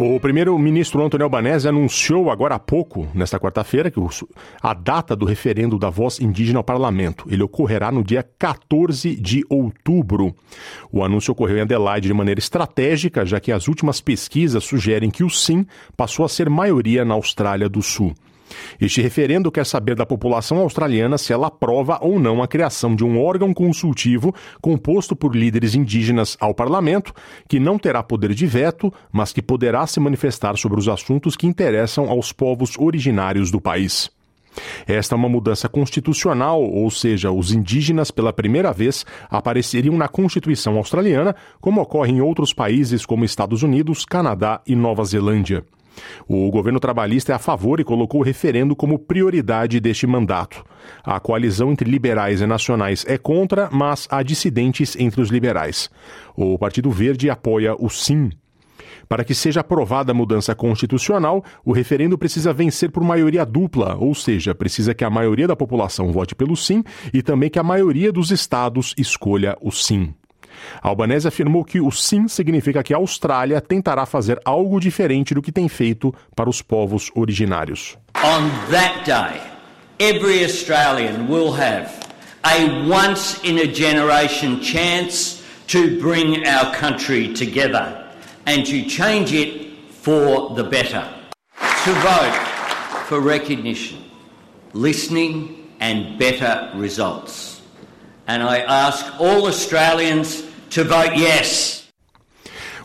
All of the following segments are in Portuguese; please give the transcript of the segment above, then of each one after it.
O primeiro-ministro Antônio Albanese anunciou agora há pouco, nesta quarta-feira, que a data do referendo da voz indígena ao parlamento. Ele ocorrerá no dia 14 de outubro. O anúncio ocorreu em Adelaide de maneira estratégica, já que as últimas pesquisas sugerem que o sim passou a ser maioria na Austrália do Sul. Este referendo quer saber da população australiana se ela aprova ou não a criação de um órgão consultivo composto por líderes indígenas ao parlamento, que não terá poder de veto, mas que poderá se manifestar sobre os assuntos que interessam aos povos originários do país. Esta é uma mudança constitucional, ou seja, os indígenas pela primeira vez apareceriam na Constituição australiana, como ocorre em outros países como Estados Unidos, Canadá e Nova Zelândia. O governo trabalhista é a favor e colocou o referendo como prioridade deste mandato. A coalizão entre liberais e nacionais é contra, mas há dissidentes entre os liberais. O Partido Verde apoia o sim. Para que seja aprovada a mudança constitucional, o referendo precisa vencer por maioria dupla, ou seja, precisa que a maioria da população vote pelo sim e também que a maioria dos estados escolha o sim. Albanese afirmou que o sim significa que a Austrália tentará fazer algo diferente do que tem feito para os povos originários. On that day, every Australian will have a once in a generation chance to bring our country together and to change it for the better. To vote for recognition, listening and better results. And I ask all Australians to vote yes.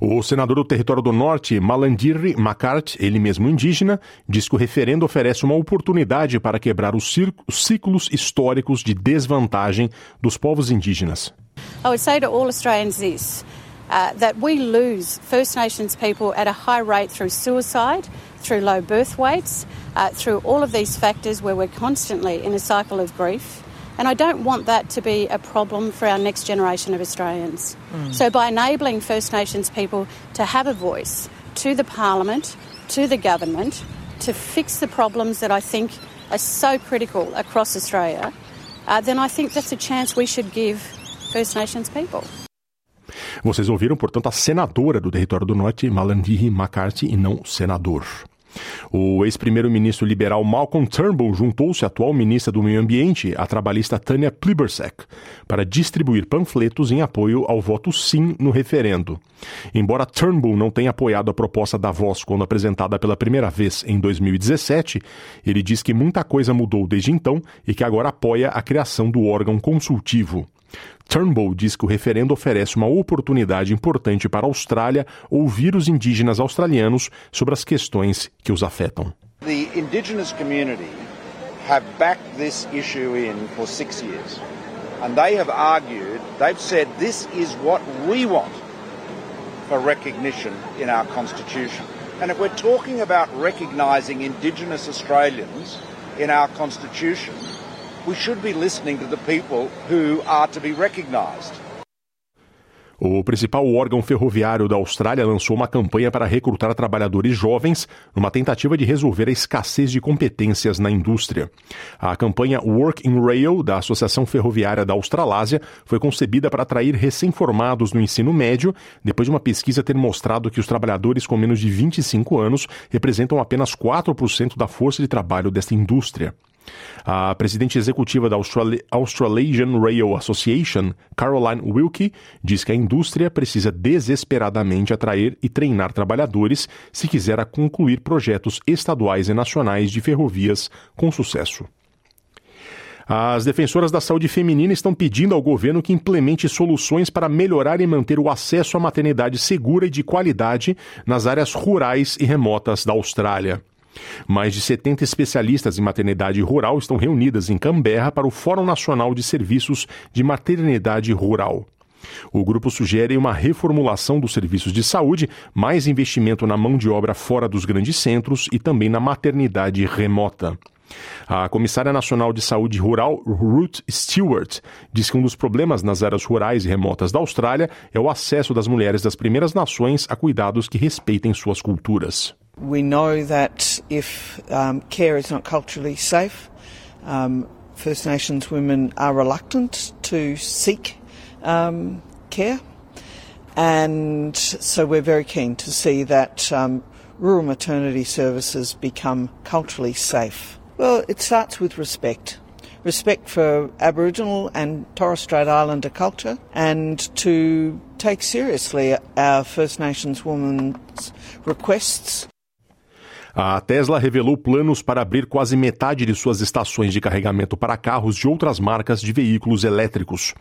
O senador do Território do Norte, Malandirri McCart, ele mesmo indígena, diz que o referendo oferece uma oportunidade para quebrar os ciclos históricos de desvantagem dos povos indígenas. I would say to all Australians this, uh, that we lose First Nations people at a high rate through suicide, through low birth weights, uh, through all of these factors where we're constantly in a cycle of grief. And I don't want that to be a problem for our next generation of Australians. Mm. So, by enabling First Nations people to have a voice to the Parliament, to the government, to fix the problems that I think are so critical across Australia, uh, then I think that's a chance we should give First Nations people. Vocês ouviram, portanto, a senadora do Território do Norte, Malandihi McCarthy, e não senador. O ex-primeiro-ministro liberal Malcolm Turnbull juntou-se à atual ministra do Meio Ambiente, a trabalhista Tania Plibersek, para distribuir panfletos em apoio ao voto sim no referendo. Embora Turnbull não tenha apoiado a proposta da voz quando apresentada pela primeira vez em 2017, ele diz que muita coisa mudou desde então e que agora apoia a criação do órgão consultivo. Turnbull diz que o referendo oferece uma oportunidade importante para a Austrália ouvir os indígenas australianos sobre as questões que os afetam. The indigenous community have backed this issue in for six years. And they have argued, they've said this is what we want for recognition in our constitution. And if we're talking about recognising indigenous Australians in our constitution, we should be listening to the people who are to be recognized. O principal órgão ferroviário da Austrália lançou uma campanha para recrutar trabalhadores jovens numa tentativa de resolver a escassez de competências na indústria. A campanha Work in Rail da Associação Ferroviária da Australásia foi concebida para atrair recém-formados no ensino médio, depois de uma pesquisa ter mostrado que os trabalhadores com menos de 25 anos representam apenas 4% da força de trabalho desta indústria. A presidente executiva da Australasian Rail Association, Caroline Wilkie, diz que a indústria precisa desesperadamente atrair e treinar trabalhadores se quiser concluir projetos estaduais e nacionais de ferrovias com sucesso. As defensoras da saúde feminina estão pedindo ao governo que implemente soluções para melhorar e manter o acesso à maternidade segura e de qualidade nas áreas rurais e remotas da Austrália. Mais de 70 especialistas em maternidade rural estão reunidas em Canberra para o Fórum Nacional de Serviços de Maternidade Rural. O grupo sugere uma reformulação dos serviços de saúde, mais investimento na mão de obra fora dos grandes centros e também na maternidade remota. A Comissária Nacional de Saúde Rural, Ruth Stewart, diz que um dos problemas nas áreas rurais e remotas da Austrália é o acesso das mulheres das primeiras nações a cuidados que respeitem suas culturas. We know that if um, care is not culturally safe, um, First Nations women are reluctant to seek um, care. And so we're very keen to see that um, rural maternity services become culturally safe. Well, it starts with respect. Respect for Aboriginal and Torres Strait Islander culture and to take seriously our First Nations women's requests A Tesla revelou planos para abrir quase metade de suas estações de carregamento para carros de outras marcas de veículos elétricos.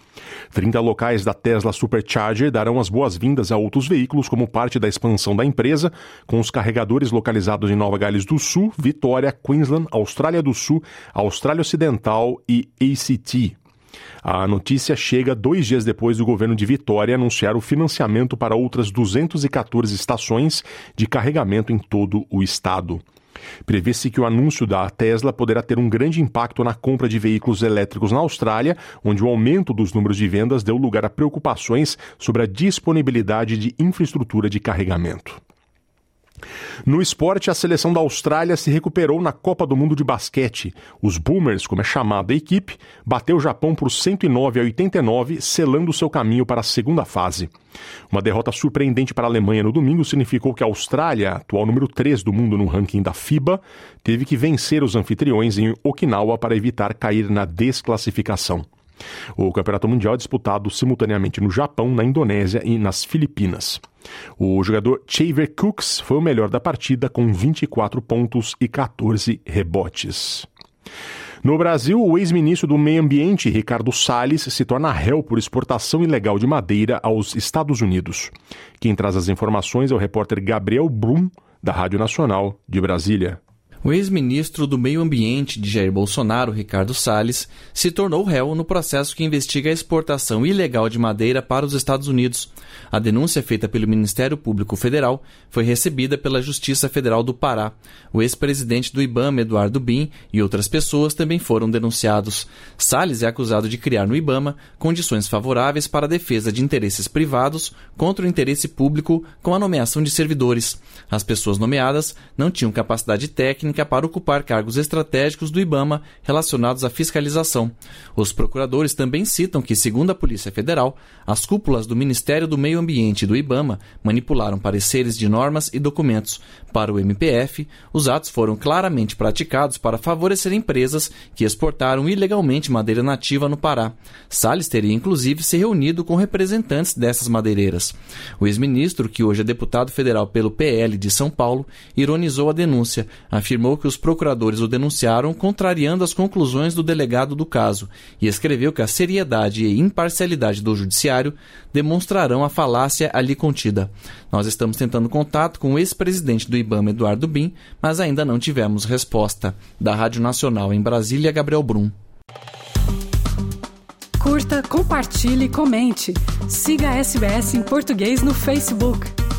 30 locais da Tesla Supercharger darão as boas-vindas a outros veículos como parte da expansão da empresa, com os carregadores localizados em Nova Gales do Sul, Vitória, Queensland, Austrália do Sul, Austrália Ocidental e ACT. A notícia chega dois dias depois do governo de Vitória anunciar o financiamento para outras 214 estações de carregamento em todo o estado. Prevê-se que o anúncio da Tesla poderá ter um grande impacto na compra de veículos elétricos na Austrália, onde o aumento dos números de vendas deu lugar a preocupações sobre a disponibilidade de infraestrutura de carregamento. No esporte, a seleção da Austrália se recuperou na Copa do Mundo de Basquete. Os Boomers, como é chamada a equipe, bateu o Japão por 109 a 89, selando seu caminho para a segunda fase. Uma derrota surpreendente para a Alemanha no domingo significou que a Austrália, atual número 3 do mundo no ranking da FIBA, teve que vencer os anfitriões em Okinawa para evitar cair na desclassificação. O Campeonato Mundial é disputado simultaneamente no Japão, na Indonésia e nas Filipinas. O jogador Chaver Cooks foi o melhor da partida com 24 pontos e 14 rebotes. No Brasil, o ex-ministro do Meio Ambiente, Ricardo Salles, se torna réu por exportação ilegal de madeira aos Estados Unidos. Quem traz as informações é o repórter Gabriel Brum, da Rádio Nacional de Brasília. O ex-ministro do Meio Ambiente de Jair Bolsonaro, Ricardo Salles, se tornou réu no processo que investiga a exportação ilegal de madeira para os Estados Unidos. A denúncia feita pelo Ministério Público Federal foi recebida pela Justiça Federal do Pará. O ex-presidente do IBAMA, Eduardo Bin, e outras pessoas também foram denunciados. Salles é acusado de criar no IBAMA condições favoráveis para a defesa de interesses privados contra o interesse público com a nomeação de servidores. As pessoas nomeadas não tinham capacidade técnica técnica para ocupar cargos estratégicos do IBAMA relacionados à fiscalização. Os procuradores também citam que, segundo a Polícia Federal, as cúpulas do Ministério do Meio Ambiente e do IBAMA manipularam pareceres de normas e documentos. Para o MPF, os atos foram claramente praticados para favorecer empresas que exportaram ilegalmente madeira nativa no Pará. Salles teria inclusive se reunido com representantes dessas madeireiras. O ex-ministro, que hoje é deputado federal pelo PL de São Paulo, ironizou a denúncia, afirmando afirmou que os procuradores o denunciaram contrariando as conclusões do delegado do caso e escreveu que a seriedade e imparcialidade do judiciário demonstrarão a falácia ali contida. Nós estamos tentando contato com o ex-presidente do IBAMA, Eduardo Bin, mas ainda não tivemos resposta. Da Rádio Nacional em Brasília, Gabriel Brum. Curta, compartilhe, comente. Siga a SBS em português no Facebook.